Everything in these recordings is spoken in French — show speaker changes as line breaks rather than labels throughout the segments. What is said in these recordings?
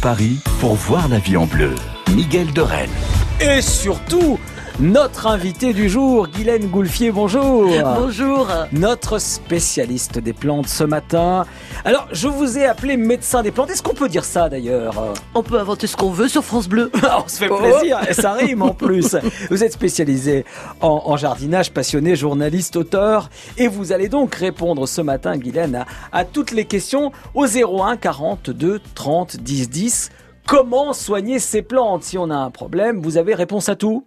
Paris pour voir la vie en bleu. Miguel de Rennes.
Et surtout, notre invité du jour, Guylaine Goulfier, bonjour.
Bonjour.
Notre spécialiste des plantes ce matin. Alors, je vous ai appelé médecin des plantes. Est-ce qu'on peut dire ça d'ailleurs?
On peut inventer ce qu'on veut sur France Bleu.
On se fait plaisir et ça rime en plus. Vous êtes spécialisé en, en jardinage, passionné, journaliste, auteur. Et vous allez donc répondre ce matin, Guylaine, à, à toutes les questions au 01 42 30 10 10. Comment soigner ces plantes? Si on a un problème, vous avez réponse à tout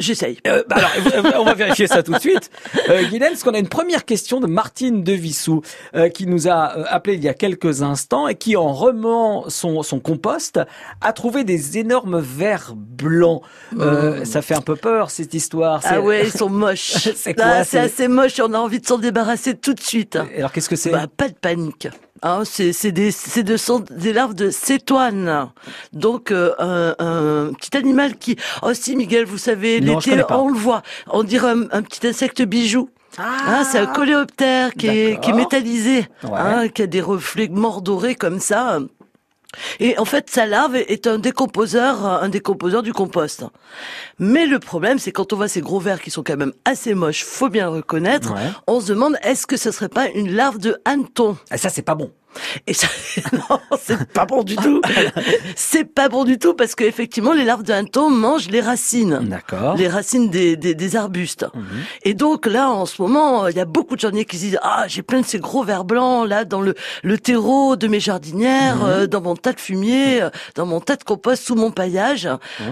J'essaye.
Euh, bah alors, on va vérifier ça tout de suite. Euh, Guylaine, parce qu'on a une première question de Martine Devissou euh, qui nous a euh, appelé il y a quelques instants et qui, en remuant son, son compost, a trouvé des énormes vers blancs. Euh, Ça fait un peu peur cette histoire.
Ah ouais, ils sont moches.
C'est quoi,
Ah,
c'est-
assez moche on a envie de s'en débarrasser tout de suite.
Alors qu'est-ce que c'est?
Bah, pas de panique. Hein, c'est des de sont des larves de cétoine. Donc euh, un, un petit animal qui oh si Miguel vous savez
Non, je
l'été
connais pas.
on le voit on dirait un, un petit insecte bijou. Ah, c'est un coléoptère qui est, qui est
D'accord.
métallisé,
Ouais.
hein, qui a des reflets mordorés comme ça. Et en fait, sa larve est un décomposeur, un décomposeur du compost. Mais le problème, c'est quand on voit ces gros vers qui sont quand même assez moches, faut bien le reconnaître,
Ouais.
on se demande est-ce que ce serait pas une larve de hanneton?
Ah, Ça, c'est pas bon.
Et ça, non, c'est pas bon du tout. c'est pas bon du tout parce qu'effectivement, les larves de hanneton mangent les racines.
D'accord.
Les racines des, des, des arbustes. Et donc là, en ce moment, il y a beaucoup de jardiniers qui se disent ah j'ai plein de ces gros vers blancs là dans le le terreau de mes jardinières, euh, dans mon tas de fumier, euh, dans mon tas de compost sous mon paillage.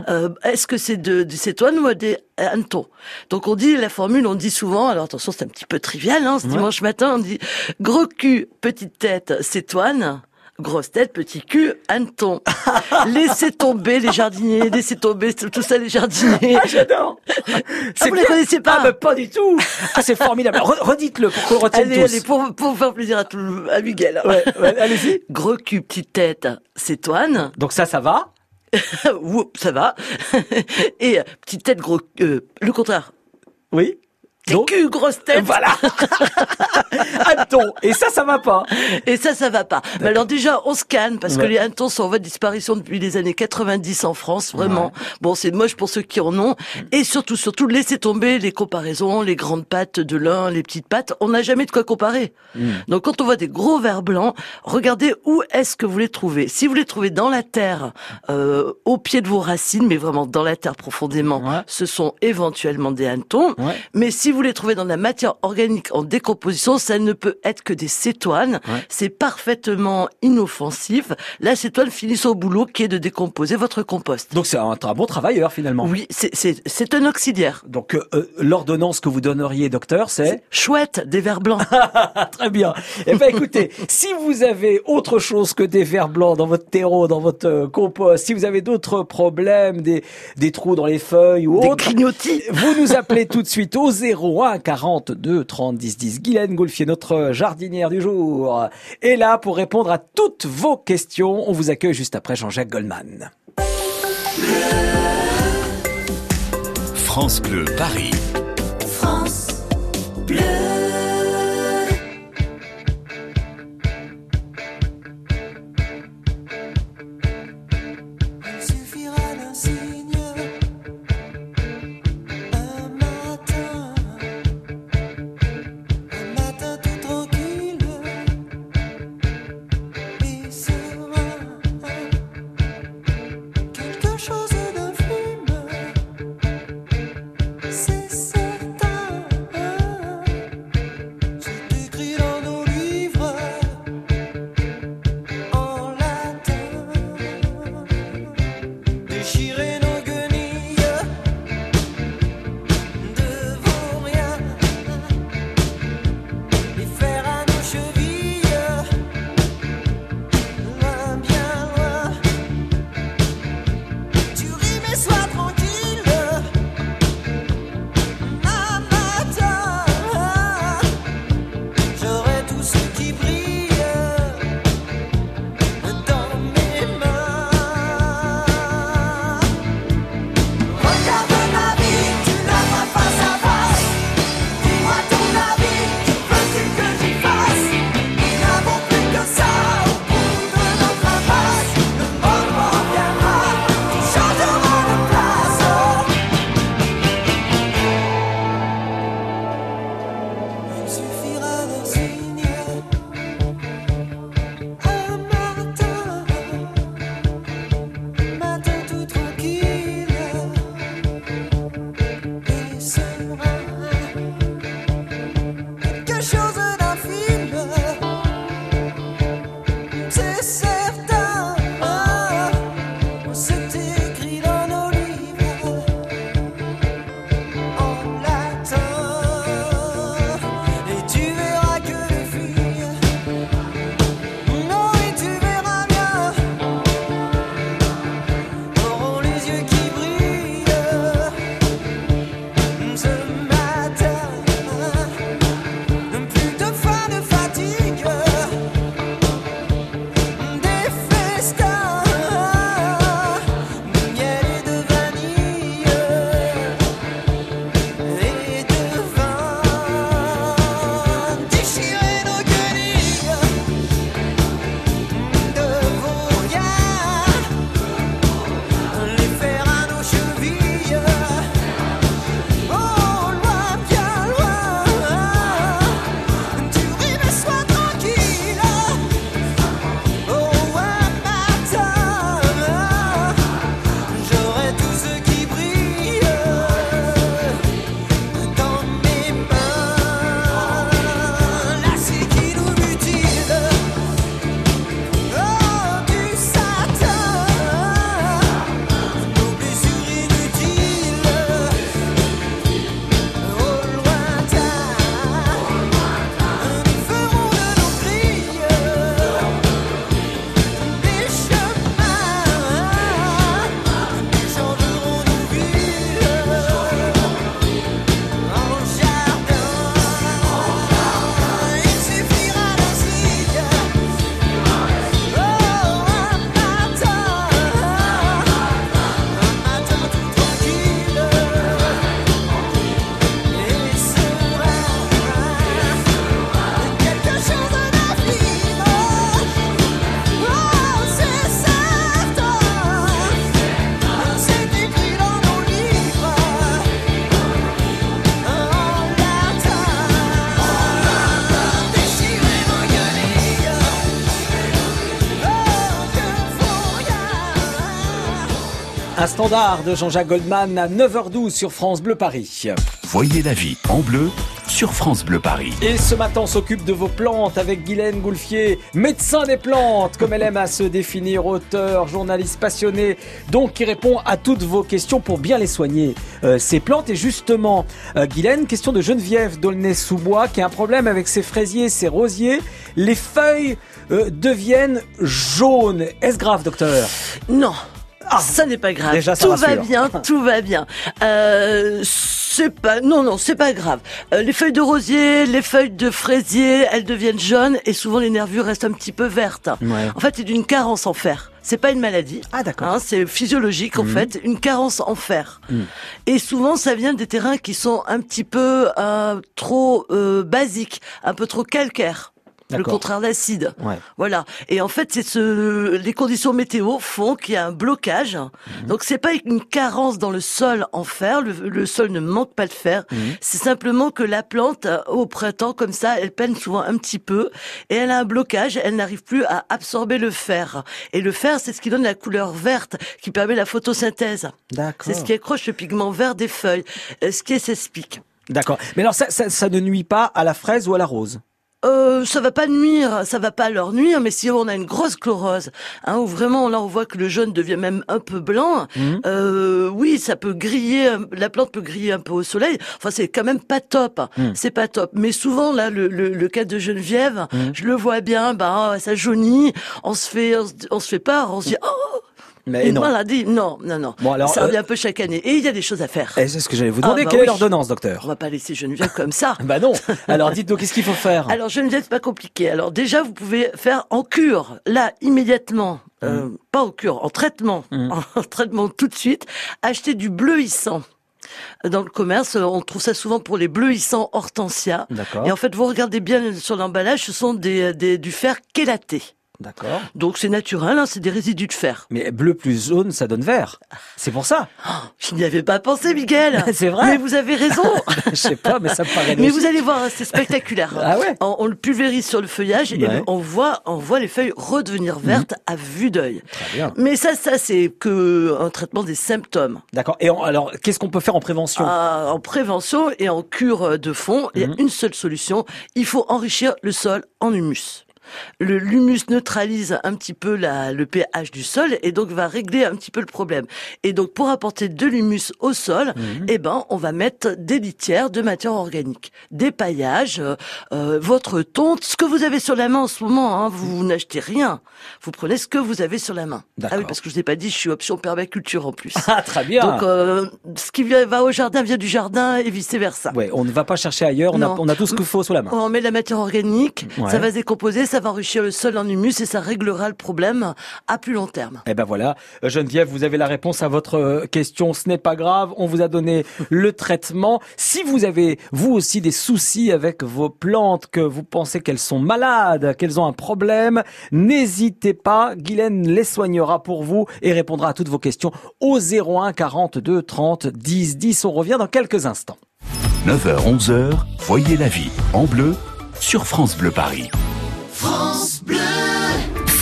Euh, Est-ce que c'est de, des cétoines ou des hannetons Donc on dit la formule, on dit souvent. Alors attention, c'est un petit peu trivial. Hein, ce dimanche matin, on dit gros cul, petite tête, cétoine. Grosse tête, petit cul, hanneton. laissez tomber les jardiniers, laissez tomber tout ça les jardiniers.
Ah, j'adore.
Ah, vous les connaissez pas
Ah, mais pas du tout. Ah, c'est formidable. Re- Redites-le pour qu'on le retienne
Allez,
tous.
allez, pour, pour faire plaisir à tout, le- à Miguel.
Ouais, ouais, allez-y.
Gros cul, petite tête, cétoine.
Donc ça, ça va
Ça va. Et euh, petite tête, gros, euh, le contraire.
Oui.
Cul, grosse tête.
Voilà. Attends. Et ça, ça va pas.
Et ça, ça va pas. Mais alors déjà, on se calme parce que les hannetons sont en voie de disparition depuis les années 90 en France, vraiment. Bon, c'est moche pour ceux qui en ont. Et surtout, surtout, laissez tomber les comparaisons, les grandes pattes de l'un, les petites pattes. On n'a jamais de quoi comparer.
Hmm.
Donc quand on voit des gros vers blancs, regardez où est-ce que vous les trouvez. Si vous les trouvez dans la terre, euh, au pied de vos racines, mais vraiment dans la terre profondément,
Ouais.
ce sont éventuellement des hannetons. Mais si vous les trouvez dans la matière organique en décomposition, ça ne peut être que des cétoines.
Ouais.
C'est parfaitement inoffensif. La cétoine finit son boulot qui est de décomposer votre compost.
Donc c'est un, un bon travailleur finalement.
Oui, c'est- un auxiliaire.
Donc euh, euh, l'ordonnance que vous donneriez, docteur, c'est
Chouette, des vers blancs.
Très bien. Eh ben écoutez, si vous avez autre chose que des vers blancs dans votre terreau, dans votre euh, compost, si vous avez d'autres problèmes, des, des trous dans les feuilles ou
Des
autres,
grignotis.
vous nous appelez tout de suite au 01 42 30 10 10. Guylaine Goulfier, notre jardinière du jour, est là pour répondre à toutes vos questions. On vous accueille juste après Jean-Jacques Goldman.
France Bleu Paris.
Il
standard de Jean-Jacques Goldman à 9h12 sur France Bleu Paris.
Voyez la vie en bleu sur France Bleu Paris.
Et ce matin, on s'occupe de vos plantes avec Guylaine Goulfier, médecin des plantes, comme elle aime à se définir, auteur, journaliste passionné, donc qui répond à toutes vos questions pour bien les soigner. Euh, ces plantes et justement, euh, Guylaine, question de Geneviève d'Aulnay-sous-Bois qui a un problème avec ses fraisiers, ses rosiers. Les feuilles euh, deviennent jaunes. Est-ce grave, docteur?
Non. Ça n'est pas grave.
Ah. Déjà, ça
tout va bien, tout va bien. Euh, c'est pas, non, non, c'est pas grave. Euh, les feuilles de rosier, les feuilles de fraisier, elles deviennent jaunes et souvent les nervures restent un petit peu vertes.
Ouais.
En fait, c'est d'une carence en fer. C'est pas une maladie.
Ah, d'accord.
Hein, c'est physiologique en fait, une carence en fer. Et souvent, ça vient des terrains qui sont un petit peu euh, trop euh, basiques, un peu trop calcaires. Le contraire d'acide.
Ouais.
Voilà. Et en fait, c'est ce, les conditions météo font qu'il y a un blocage.
Mhm.
Donc, c'est pas une carence dans le sol en fer. Le, le sol ne manque pas de fer.
Mhm.
C'est simplement que la plante, euh, au printemps, comme ça, elle peine souvent un petit peu et elle a un blocage. Elle n'arrive plus à absorber le fer. Et le fer, c'est ce qui donne la couleur verte, qui permet la photosynthèse.
D'accord.
C'est ce qui accroche le pigment vert des feuilles. Euh, Ce qui s'explique.
D'accord. Mais alors, ça, ça, ça ne nuit pas à la fraise ou à la rose?
Euh, ça va pas nuire, ça va pas leur nuire, mais si on a une grosse chlorose, hein, où vraiment là on voit que le jaune devient même un peu blanc,
Mhm.
euh, oui, ça peut griller, la plante peut griller un peu au soleil. Enfin, c'est quand même pas top,
Mhm.
c'est pas top. Mais souvent là, le, le, le cas de Geneviève, je le vois bien, bah ça jaunit, on se fait, on se, on se fait peur, on se dit oh,
Mais
une
non.
maladie, non, non, non.
Bon, alors,
ça
euh,
revient un peu chaque année, et il y a des choses à faire.
C'est ce que j'allais vous demander.
Ah, bah
Quelle est l'ordonnance,
On
docteur
va pas laisser Geneviève comme ça.
Bah non. Alors, dites-nous, qu'est-ce qu'il faut faire
Alors, Geneviève, c'est pas compliqué. Alors, déjà, vous pouvez faire en cure, là, immédiatement. Euh,
Mmh.
pas en cure, en traitement. En traitement tout de suite. Acheter du bleuissant. Dans le commerce, on trouve ça souvent pour les bleuissants hortensia.
D'accord.
Et en fait, vous regardez bien sur l'emballage, ce sont des, des- du fer chélaté.
D'accord.
Donc, c'est naturel, hein, c'est des résidus de fer.
Mais bleu plus jaune, ça donne vert. C'est pour ça.
Je n'y avais pas pensé, Miguel.
C'est vrai.
Mais vous avez raison.
Je sais pas, mais ça me paraît
Mais
logique.
vous allez voir, c'est spectaculaire.
Ah ouais
on, on le pulvérise sur le feuillage et
Ouais. Mhm.
on voit, on voit les feuilles redevenir vertes à vue d'œil.
Très bien.
Mais ça, ça c'est que un traitement des symptômes.
D'accord. Et en- alors, qu'est-ce qu'on peut faire en prévention?
Ah, en prévention et en cure de fond, il y
Mhm.
a une seule solution. Il faut enrichir le sol en humus. Le l'humus neutralise un petit peu la, le pH du sol et donc va régler un petit peu le problème. Et donc pour apporter de l'humus au sol,
Mhm.
eh ben on va mettre des litières de matière organique, des paillages, euh, euh, votre tonte, ce que vous avez sur la main en ce moment. Hein, vous, n'achetez rien, vous prenez ce que vous avez sur la main. Ah oui, parce que je n'ai pas dit, je suis option permaculture en plus.
Ah, très bien.
Donc, euh, ce qui va au jardin vient du jardin et vice versa.
Ouais, on ne va pas chercher ailleurs. On a,
Non.
on a tout ce qu'il faut sous la main.
On met de la matière organique,
Ouais.
ça va se décomposer, ça va enrichir le sol en humus et ça réglera le problème à plus long terme.
Eh ben voilà, Euh, Geneviève, vous avez la réponse à votre euh, question. Ce n'est pas grave, on vous a donné le traitement. Si vous avez vous aussi des soucis avec vos plantes, que vous pensez qu'elles sont malades, qu'elles ont un problème, n'hésitez pas. Guylaine les soignera pour vous et répondra à toutes vos questions au 01 42 30 10 10. On revient dans quelques instants.
9h, 11h, voyez la vie en bleu sur France Bleu Paris.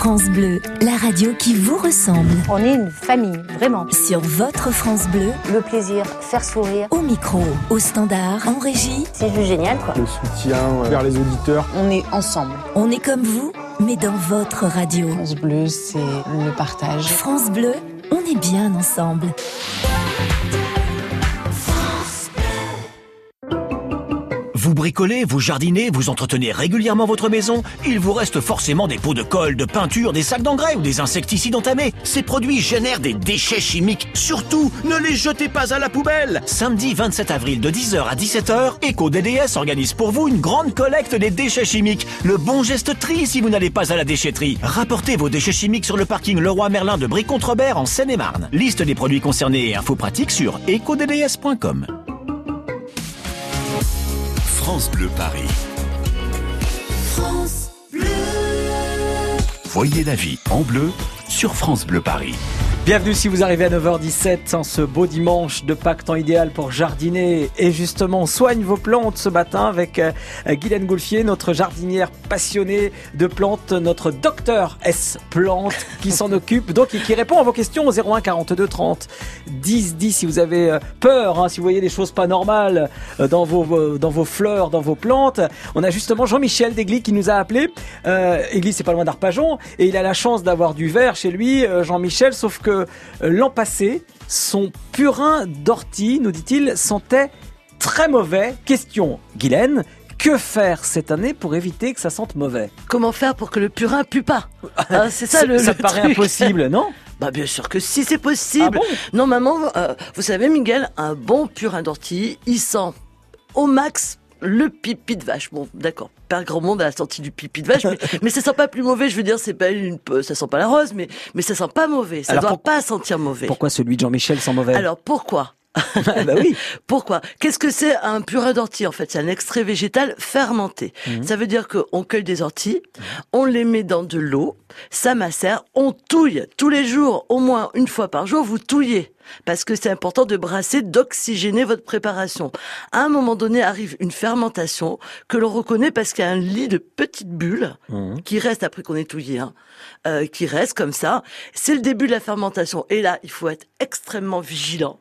France Bleu, la radio qui vous ressemble.
On est une famille, vraiment.
Sur votre France Bleu,
Le plaisir, faire sourire,
au micro, au standard, en régie,
c'est juste génial, quoi.
le soutien euh, vers les auditeurs.
On est ensemble.
on est comme vous, mais dans votre radio.
France Bleu, c'est le partage.
France Bleu, on est bien ensemble.
Vous bricolez, vous jardinez, vous entretenez régulièrement votre maison Il vous reste forcément des pots de colle, de peinture, des sacs d'engrais ou des insecticides entamés. Ces produits génèrent des déchets chimiques. Surtout, ne les jetez pas à la poubelle Samedi 27 avril de 10h à 17h, EcoDDS organise pour vous une grande collecte des déchets chimiques. Le bon geste tri si vous n'allez pas à la déchetterie. Rapportez vos déchets chimiques sur le parking Leroy Merlin de Brie-Contrebert en Seine-et-Marne. Liste des produits concernés et infos pratiques sur ecodds.com.
France Bleu Paris. Voyez la vie en bleu sur France Bleu Paris.
Bienvenue si vous arrivez à 9h17 en ce beau dimanche de Pâques, temps idéal pour jardiner et justement soigne vos plantes ce matin avec euh, Guylaine Goulfier, notre jardinière passionnée de plantes, notre docteur S plantes qui s'en occupe donc et qui répond à vos questions au 01 42 30 10 10 si vous avez euh, peur, hein, si vous voyez des choses pas normales euh, dans vos, dans vos fleurs, dans vos plantes. On a justement Jean-Michel Degly qui nous a appelé. Euh, Église c'est pas loin d'Arpajon et il a la chance d'avoir du verre chez lui, Jean-Michel, sauf que euh, l'an passé, son purin d'ortie, nous dit-il, sentait très mauvais. Question, Guylaine, que faire cette année pour éviter que ça sente mauvais?
Comment faire pour que le purin pue pas? Hein, C'est ça le,
Ça
le
te paraît
truc.
impossible, non?
Bah bien sûr que si c'est possible.
Ah bon?
Normalement, euh, vous savez Miguel, un bon purin d'ortie, il sent au max le pipi de vache. Bon, d'accord, pas grand monde à la sortie du pipi de vache, mais, mais ça sent pas plus mauvais. Je veux dire, c'est pas une, ça sent pas la rose, mais mais ça sent pas mauvais. Ça
Alors,
doit
pour-
pas sentir mauvais.
Pourquoi celui de Jean-Michel sent mauvais?
Alors pourquoi?
Bah oui.
Pourquoi? Qu'est-ce que c'est un purin d'ortie En fait, c'est un extrait végétal fermenté.
Mhm.
Ça veut dire qu'on cueille des orties, on les met dans de l'eau, ça macère, on touille tous les jours, au moins une fois par jour, vous touillez. Parce que c'est important de brasser, d'oxygéner votre préparation. À un moment donné arrive une fermentation que l'on reconnaît parce qu'il y a un lit de petites bulles
Mhm.
qui reste après qu'on ait touillé, hein, euh, qui reste comme ça. C'est le début de la fermentation. Et là, il faut être extrêmement vigilant.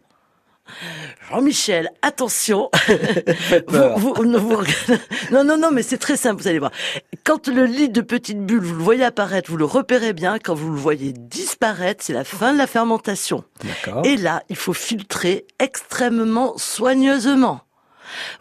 Jean-Michel, attention. Vous- vous- non, vous- non, non, non, mais c'est très simple, vous allez voir. Quand le lit de petites bulles, vous le voyez apparaître, vous le repérez bien. Quand vous le voyez disparaître, c'est la fin de la fermentation. Et là, il faut filtrer extrêmement soigneusement.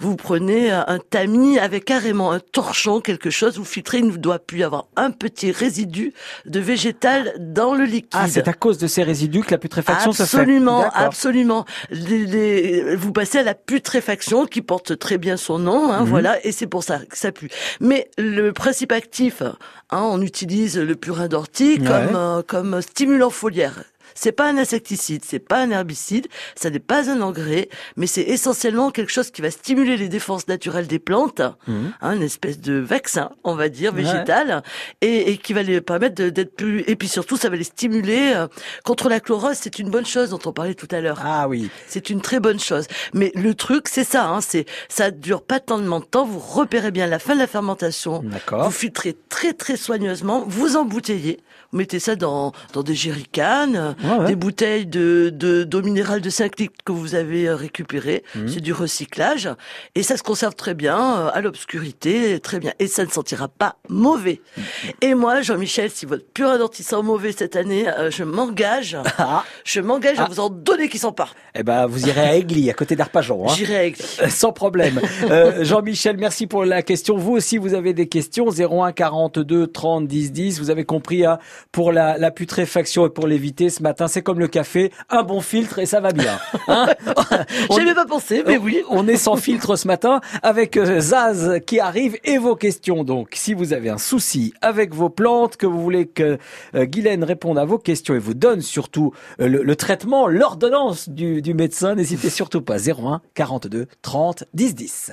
Vous prenez euh, un tamis avec carrément un torchon, quelque chose, vous filtrez, il ne doit plus y avoir un petit résidu de végétal dans le liquide.
Ah, c'est à cause de ces résidus que la putréfaction se fait.
Absolument, absolument. Les- les- vous passez à la putréfaction qui porte très bien son nom, hein,
Mhm.
voilà, et c'est pour ça que ça pue. Mais le principe actif, hein, on utilise le purin d'ortie
Ouais.
comme euh, comme stimulant foliaire. C'est pas un insecticide, c'est pas un herbicide, ça n'est pas un engrais, mais c'est essentiellement quelque chose qui va stimuler les défenses naturelles des plantes,
Mhm.
hein, une espèce de vaccin, on va dire,
Ouais.
végétal, et, et qui va les permettre d'être plus... Et puis surtout, ça va les stimuler euh, contre la chlorose, c'est une bonne chose dont on parlait tout à l'heure.
Ah oui.
C'est une très bonne chose. Mais le truc, c'est ça, hein, c'est ça dure pas tellement de temps, vous repérez bien la fin de la fermentation,
D'accord.
vous filtrez très très soigneusement, vous embouteillez, vous mettez ça dans, dans des jerrycans,
Ouais, ouais.
des bouteilles de de- d'eau minérale de 5 litres que vous avez euh, récupérées.
Mhm.
C'est du recyclage. Et ça se conserve très bien, euh, à l'obscurité, très bien. Et ça ne sentira pas mauvais.
Mhm.
Et moi, Jean-Michel, si votre d'ortie sent mauvais cette année, euh, je m'engage,
Ah.
je m'engage à
Ah.
vous en donner qui sent pas.
Eh ben, vous irez à Aigli, à côté d'Arpajon. Hein.
J'irai avec lui.
Sans problème. Euh, Jean-Michel, merci pour la question. Vous aussi, vous avez des questions. 01 42 30 10 10. Vous avez compris, hein, pour la, la putréfaction et pour l'éviter ce matin, c'est comme le café, un bon filtre et ça va bien. Hein
J'avais pas pensé, mais oui.
On est sans filtre ce matin avec euh, Zaz qui arrive et vos questions. Donc, si vous avez un souci avec vos plantes, que vous voulez que euh, Guylaine réponde à vos questions et vous donne surtout euh, le, le traitement, l'ordonnance du, du médecin, n'hésitez surtout pas. 01 42 30 10 10.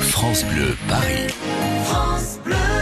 France Bleu Paris.
Je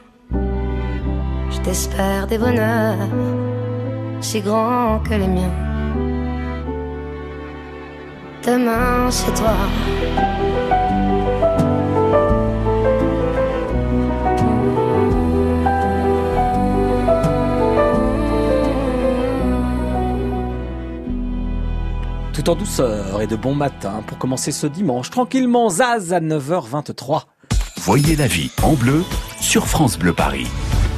T'espère des bonheurs si grands que les miens. Demain, c'est toi.
Tout en douceur et de bon matin pour commencer ce dimanche tranquillement. Zaz à 9h23.
Voyez la vie en bleu sur France Bleu Paris.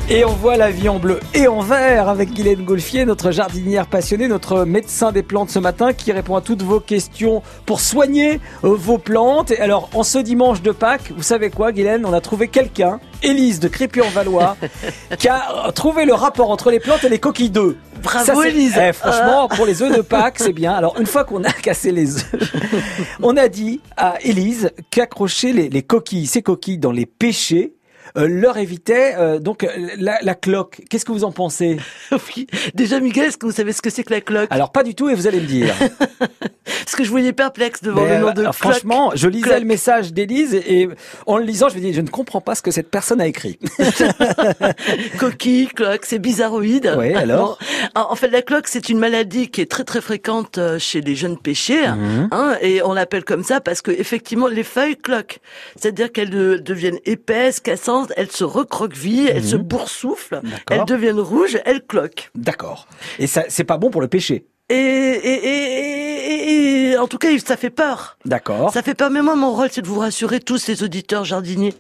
Et on voit la vie en bleu et en vert avec Guylaine Golfier, notre jardinière passionnée, notre médecin des plantes ce matin qui répond à toutes vos questions pour soigner euh, vos plantes. Et alors, en ce dimanche de Pâques, vous savez quoi, Guylaine? On a trouvé quelqu'un, Élise de Crépy-en-Valois, qui a trouvé le rapport entre les plantes et les coquilles d'œufs.
Bravo,
Ça,
Élise.
Eh, franchement, pour les œufs de Pâques, c'est bien. Alors, une fois qu'on a cassé les œufs, on a dit à Élise qu'accrocher les, les coquilles, ces coquilles dans les pêchers, euh, leur évitait euh, donc euh, la, la cloque. Qu'est-ce que vous en pensez?
Oui. Déjà, Miguel, est-ce que vous savez ce que c'est que la cloque?
Alors pas du tout et vous allez me dire.
Parce que je voyais perplexe devant
Mais,
le nom
euh,
de cloque.
franchement, je lisais
Cloque.
le message d'Élise et, et en le lisant, je me dis je ne comprends pas ce que cette personne a écrit.
Coquille, cloque, c'est bizarroïde.
Oui, alors?
En fait, la cloque, c'est une maladie qui est très très fréquente euh, chez les jeunes pêcheurs,
Mhm.
hein, et on l'appelle comme ça parce que effectivement, les feuilles cloquent, c'est-à-dire qu'elles euh, deviennent épaisses, cassantes, elles se recroquevillent, elles se boursouflent,
D'accord.
elles deviennent rouges, elles cloquent.
D'accord. Et ça, c'est pas bon pour le pêcher.
Et, et, et, et- et- en tout cas, ça fait peur.
D'accord.
Ça fait peur. Mais moi, mon rôle, c'est de vous rassurer tous les auditeurs jardiniers.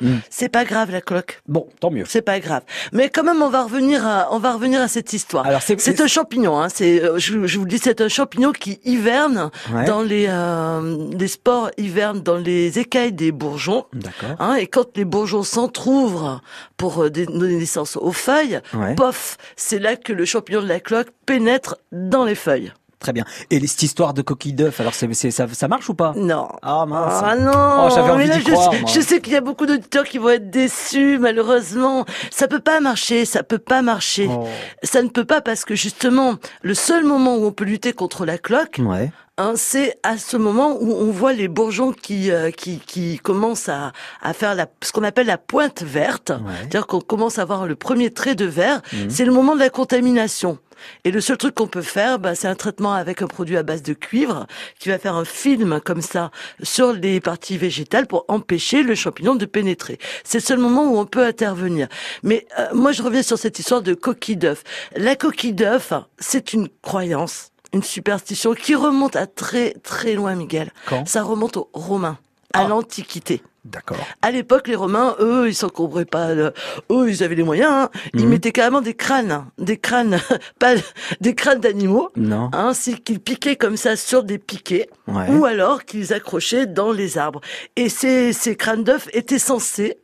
Mm.
C'est pas grave la cloque.
Bon, tant mieux.
C'est pas grave. Mais quand même, on va revenir à, on va revenir à cette histoire.
Alors c'est
C'est un champignon, hein. C'est, euh, je, je vous le dis, c'est un champignon qui hiverne
Ouais.
dans les, euh, les spores hivernent dans les écailles des bourgeons.
D'accord.
Hein, et quand les bourgeons s'entr'ouvrent pour euh, donner naissance aux feuilles,
Ouais.
pof, c'est là que le champignon de la cloque pénètre dans les feuilles.
Très bien. Et cette histoire de coquille d'œuf, alors c'est, c'est- ça, ça marche ou pas?
Non.
Ah mince.
Ah non
Oh, j'avais envie
mais là,
d'y
je,
croire,
sais-
moi.
je sais qu'il y a beaucoup d'auditeurs qui vont être déçus, malheureusement. Ça peut pas marcher, ça peut pas marcher.
Oh.
Ça ne peut pas parce que justement, le seul moment où on peut lutter contre la cloque,
Ouais.
Hein, c'est à ce moment où on voit les bourgeons qui euh, qui, qui commencent à, à faire la, ce qu'on appelle la pointe verte,
Ouais.
c'est-à-dire qu'on commence à voir le premier trait de vert.
Mhm.
C'est le moment de la contamination. Et le seul truc qu'on peut faire, bah, c'est un traitement avec un produit à base de cuivre qui va faire un film comme ça sur les parties végétales pour empêcher le champignon de pénétrer. C'est le seul moment où on peut intervenir. Mais euh, moi, je reviens sur cette histoire de coquille d'œuf. La coquille d'œuf, c'est une croyance, une superstition qui remonte à très très loin, Miguel.
Quand
Ça remonte aux Romains, à
Ah.
l'Antiquité.
D'accord.
À l'époque, les Romains, eux, ils s'encombraient pas. de- Eux, ils avaient les moyens. hein. Ils
Mhm.
mettaient carrément des crânes, des crânes, pas des crânes d'animaux,
Non.
hein, c'est qu'ils piquaient comme ça sur des piquets,
Ouais.
ou alors qu'ils accrochaient dans les arbres. Et ces, ces crânes d'œufs étaient censés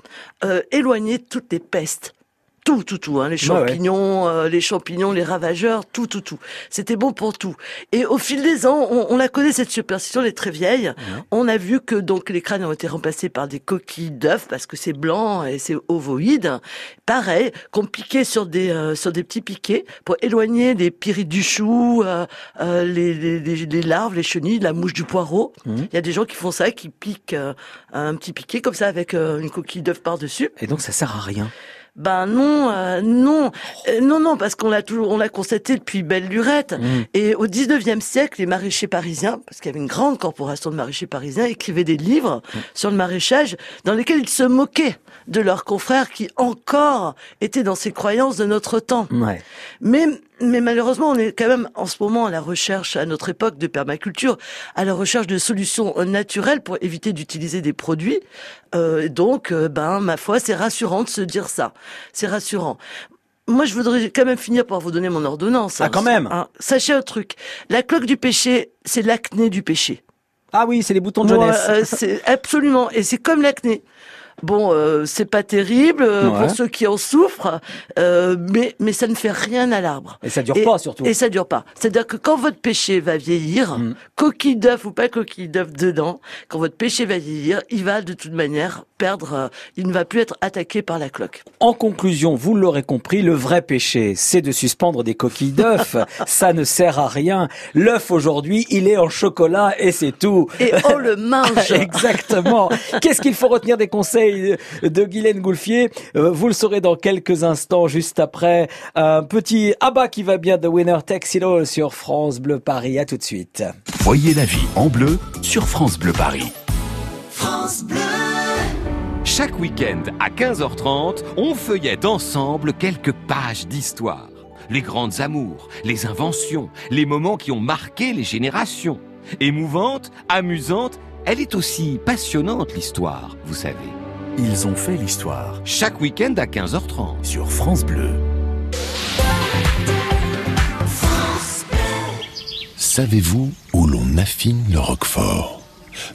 euh, éloigner toutes les pestes. Tout, tout, tout, hein, les
ouais.
champignons, euh, les champignons, les ravageurs, tout, tout, tout. C'était bon pour tout. Et au fil des ans, on, on la connaît cette superstition, elle est très vieille. On a vu que donc les crânes ont été remplacés par des coquilles d'œufs parce que c'est blanc et c'est ovoïde. Pareil, qu'on piquait sur des euh, sur des petits piquets pour éloigner les piris du chou, euh, euh, les, les, les, les larves, les chenilles, la mouche du poireau.
Mhm.
Il y a des gens qui font ça, qui piquent euh, un petit piquet comme ça avec une coquille d'œuf par dessus.
Et donc ça sert à rien.
Ben non, euh, non, Euh, non, non, parce qu'on l'a toujours, on l'a constaté depuis belle lurette.
Mm.
Et au 19e siècle, les maraîchers parisiens, parce qu'il y avait une grande corporation de maraîchers parisiens, écrivaient des livres sur le maraîchage dans lesquels ils se moquaient de leurs confrères qui encore étaient dans ces croyances de notre temps.
Ouais.
Mais mais malheureusement, on est quand même en ce moment à la recherche, à notre époque de permaculture, à la recherche de solutions naturelles pour éviter d'utiliser des produits. Euh, donc, euh, ben, ma foi, c'est rassurant de se dire ça. C'est rassurant. Moi, je voudrais quand même finir par vous donner mon ordonnance.
Ah, quand même.
Hein. Sachez un truc. La cloque du péché, c'est l'acné du péché.
Ah oui, c'est les boutons de jeunesse.
euh, c'est absolument, et c'est comme l'acné. Bon, euh, c'est pas terrible euh,
Ouais.
pour ceux qui en souffrent, euh, mais mais ça ne fait rien à l'arbre.
Et ça dure pas, surtout.
Et ça dure pas. C'est-à-dire que quand votre péché va vieillir,
Mm.
coquille d'œuf ou pas coquille d'œuf dedans, quand votre péché va vieillir, il va de toute manière perdre. il ne va plus être attaqué par la cloque.
En conclusion, vous l'aurez compris, le vrai péché, c'est de suspendre des coquilles d'œufs. ça ne sert à rien. L'œuf aujourd'hui, il est en chocolat et c'est tout.
Et on le mange.
Exactement. Qu'est-ce qu'il faut retenir des conseils de Guylaine Goulfier Euh, Vous le saurez dans quelques instants, juste après un petit abat qui va bien de Winner Takes It All sur France Bleu Paris. À tout de suite.
Voyez la vie en bleu sur France Bleu Paris.
France Bleu.
Chaque week-end à 15h30, on feuillette ensemble quelques pages d'histoire. Les grandes amours, les inventions, les moments qui ont marqué les générations. Émouvante, amusante, elle est aussi passionnante l'histoire, vous savez.
Ils ont fait l'histoire
Chaque week-end à 15h30.
sur France Bleu.
Savez-vous où l'on affine le roquefort?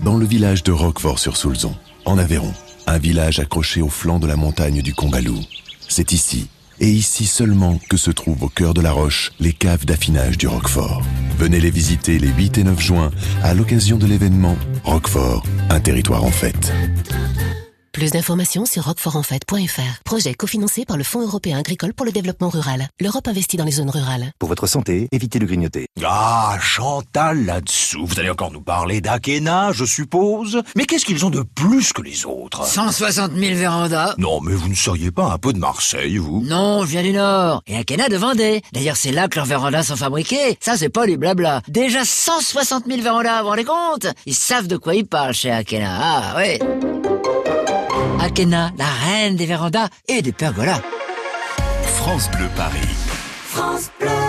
Dans le village de Roquefort-sur-Soulzon, en Aveyron, un village accroché au flanc de la montagne du Combalou. C'est ici, et ici seulement, que se trouvent au cœur de la roche les caves d'affinage du Roquefort. Venez les visiter les 8 et 9 juin à l'occasion de l'événement Roquefort, un territoire en fête.
Plus d'informations sur roquefortenfête.fr. Projet cofinancé par le Fonds européen agricole pour le développement rural. L'Europe investit dans les zones rurales.
Pour votre santé, évitez de grignoter.
Ah, Chantal là-dessous, vous allez encore nous parler d'Akena, je suppose Mais qu'est-ce qu'ils ont de plus que les autres?
160 000 vérandas.
Non, mais vous ne seriez pas un peu de Marseille, vous?
Non, je viens du Nord. Et Akena de Vendée. D'ailleurs, c'est là que leurs vérandas sont fabriqués. Ça, c'est pas du blabla. Déjà 160 000 vérandas, vous vous rendez compte Ils savent de quoi ils parlent chez Akena. Ah, oui. Akena, la reine des vérandas et des pergolas.
France Bleu Paris.
France Bleu.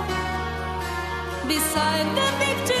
beside the victory.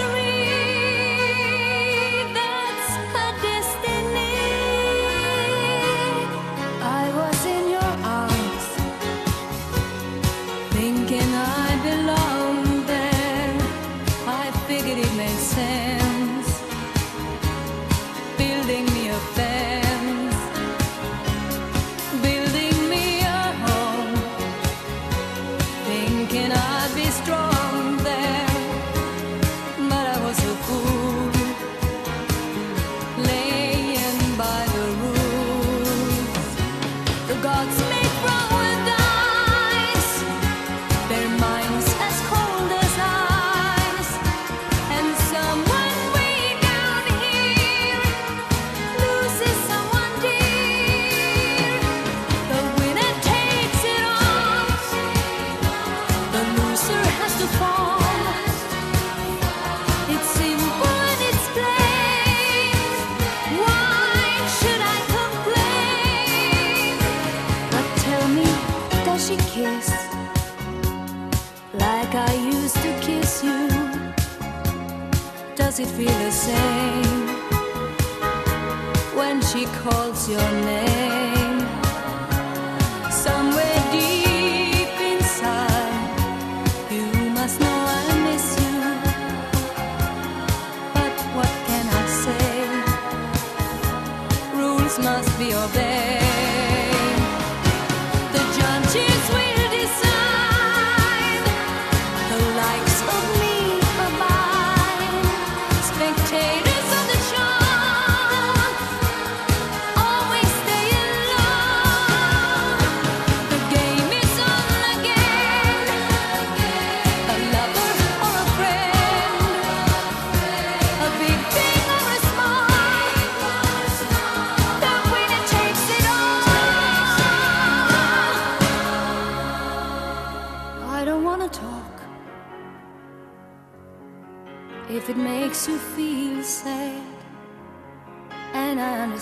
Must be obeyed.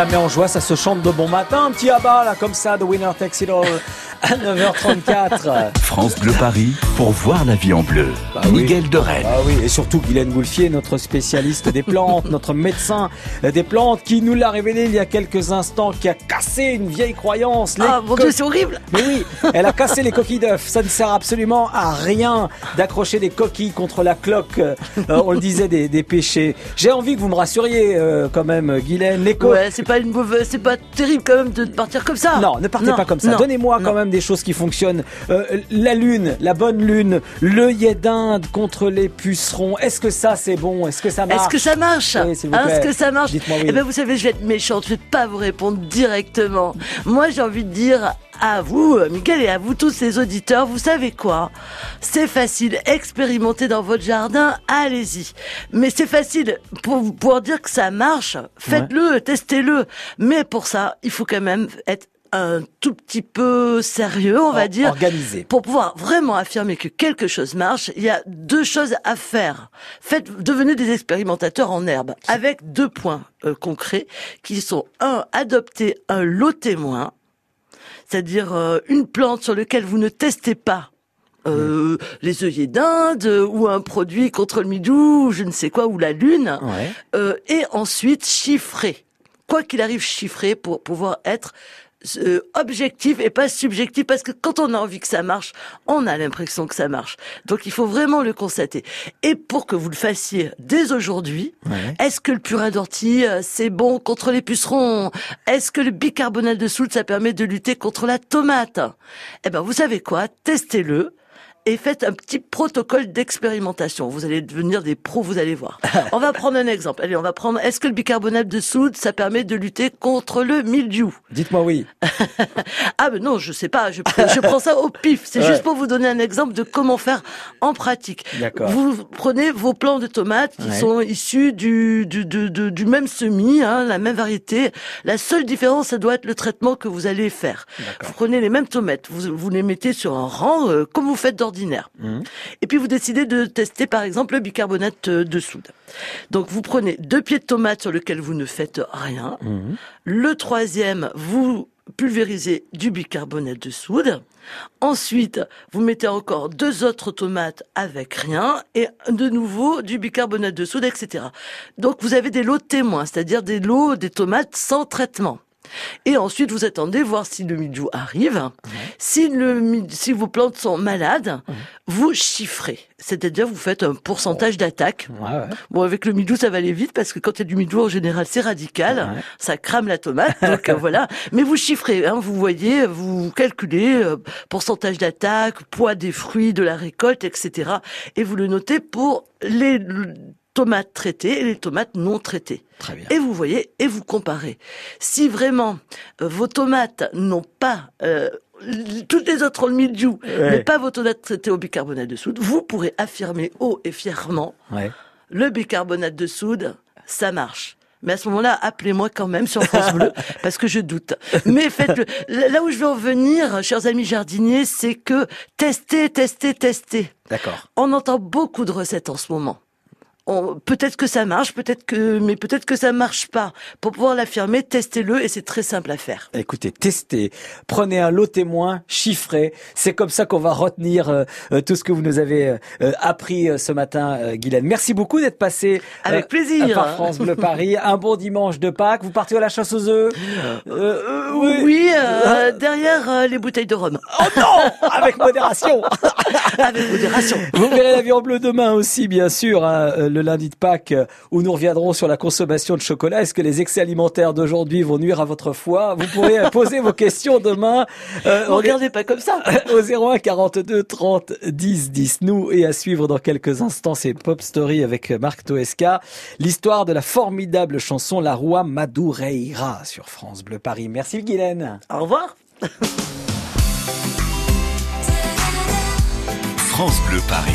Ça met en joie, ça se chante de bon matin, un petit abat là comme ça, The Winner Takes It All à 9h34.
France Bleu Paris pour voir la vie en bleu.
Bah oui.
Miguel de Rennes.
Ah oui, et surtout Guylaine Goulfier, notre spécialiste des plantes, notre médecin des plantes, qui nous l'a révélé il y a quelques instants, qui a cassé une vieille croyance.
Ah, mon Dieu, c'est horrible
Mais oui, elle a cassé les coquilles d'œufs. Ça ne sert absolument à rien d'accrocher des coquilles contre la cloque, euh, on le disait, des, des péchés. J'ai envie que vous me rassuriez euh, quand même, Guylaine. Les co-
Ouais, c'est pas une mauvaise, c'est pas terrible quand même de partir comme ça.
Non, ne partez
Non,
pas comme ça.
non,
Donnez-moi quand
non.
Même des choses qui fonctionnent. Euh, la lune, la bonne lune, l'œillet d'Inde contre les pucerons. Est-ce que ça c'est bon? Est-ce que ça marche
Est-ce que ça marche?
Oui, vous
Hein. Est-ce que ça marche?
oui.
Eh ben, vous savez, je vais être méchante, je vais pas vous répondre directement. Moi, j'ai envie de dire à vous, euh, Miguel, et à vous tous les auditeurs, vous savez quoi? C'est facile, expérimentez dans votre jardin, allez-y. Mais c'est facile pour pour dire que ça marche, faites-le, testez-le. Mais pour ça, il faut quand même être un tout petit peu sérieux, on va dire.
organisé.
Pour pouvoir vraiment affirmer que quelque chose marche, il y a deux choses à faire. Faites, devenez des expérimentateurs en herbe avec deux points euh, concrets qui sont un, adopter un lot témoin, c'est-à-dire euh, une plante sur laquelle vous ne testez pas. euh, les œillets d'Inde euh, ou un produit contre le midou, ou je ne sais quoi, ou la lune,
Ouais.
euh, et ensuite chiffrer. Quoi qu'il arrive, chiffrer pour pouvoir être euh, objectif et pas subjectif parce que quand on a envie que ça marche, on a l'impression que ça marche. Donc il faut vraiment le constater. Et pour que vous le fassiez dès aujourd'hui,
Ouais.
est-ce que le purin d'ortie euh, c'est bon contre les pucerons? Est-ce que le bicarbonate de soude ça permet de lutter contre la tomate? Eh ben vous savez quoi? Testez-le. Et faites un petit protocole d'expérimentation. Vous allez devenir des pros, vous allez voir. On va prendre un exemple. Allez, on va prendre. Est-ce que le bicarbonate de soude, ça permet de lutter contre le mildiou?
Dites-moi oui.
ah ben non, je sais pas, je, je prends ça au pif. C'est
Ouais.
juste pour vous donner un exemple de comment faire en pratique.
D'accord.
Vous prenez vos plants de tomates qui
Ouais.
sont issus du, du, du, du- du même semis, hein, la même variété. La seule différence, ça doit être le traitement que vous allez faire. Vous prenez les mêmes tomates, vous, vous les mettez sur un rang euh, comme vous faites
Mhm.
Et puis vous décidez de tester par exemple le bicarbonate euh, de soude. Donc vous prenez deux pieds de tomates sur lesquels vous ne faites rien.
Mhm.
Le troisième, vous pulvérisez du bicarbonate de soude. Ensuite, vous mettez encore deux autres tomates avec rien et de nouveau du bicarbonate de soude, etc. Donc vous avez des lots témoins, c'est-à-dire des lots des tomates sans traitement. Et ensuite, vous attendez voir si le mildiou arrive. Si, le, si vos plantes sont malades, vous chiffrez. C'est-à-dire, vous faites un pourcentage d'attaque. Bon, avec le mildiou, ça va aller vite parce que quand il y a du mildiou, en général, c'est radical. Ça crame la tomate. Donc, euh, voilà. Mais vous chiffrez, hein, vous voyez, vous calculez euh, pourcentage d'attaque, poids des fruits, de la récolte, etc. Et vous le notez pour les tomates traitées et les tomates non traitées. Et vous voyez, et vous comparez. Si vraiment euh, vos tomates n'ont pas... euh, toutes les autres ont le mildiou,
Ouais.
mais pas vos tomates traitées au bicarbonate de soude, vous pourrez affirmer haut et fièrement
Ouais.
le bicarbonate de soude, ça marche. Mais à ce moment-là, appelez-moi quand même sur France Bleu, parce que je doute. Mais faites-le. Là où je veux en venir, chers amis jardiniers, c'est que testez, testez, testez.
D'accord.
On entend beaucoup de recettes en ce moment. Peut-être que ça marche, peut-être que, mais peut-être que ça marche pas. Pour pouvoir l'affirmer, testez-le et c'est très simple à faire.
Écoutez, testez, prenez un lot témoin, chiffrez. C'est comme ça qu'on va retenir euh, euh, tout ce que vous nous avez euh, appris euh, ce matin, Guylaine. Merci beaucoup d'être passé
Avec plaisir.
par France Bleu Paris. Un bon dimanche de Pâques. Vous partez à la chasse aux œufs?
Oui, euh, derrière les bouteilles de rhum.
Oh non Avec modération
Avec modération.
Vous verrez la vie en bleu demain aussi, bien sûr, hein, le lundi de Pâques, euh, où nous reviendrons sur la consommation de chocolat. Est-ce que les excès alimentaires d'aujourd'hui vont nuire à votre foie Vous pourrez euh, poser vos questions demain. Euh,
Ne
on est-
regardez pas comme ça.
au 01 42 30 10 10. Nous et à suivre dans quelques instants, c'est Pop Story avec Marc Toesca. L'histoire de la formidable chanson La Roi Madureira sur France Bleu Paris. Merci Guylaine.
Au revoir.
France Bleu Paris.